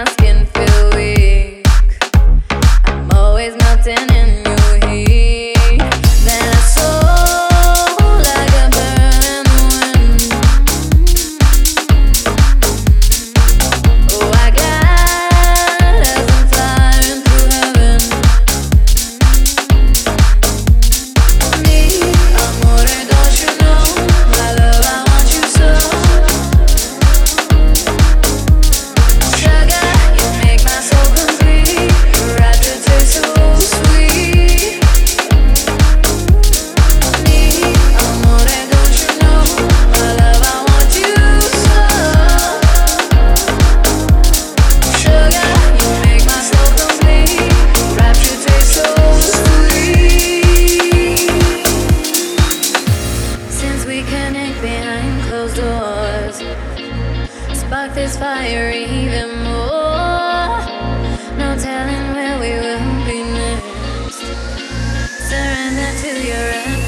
asking spark this fire even more. No telling where we will be next. Surrender to your.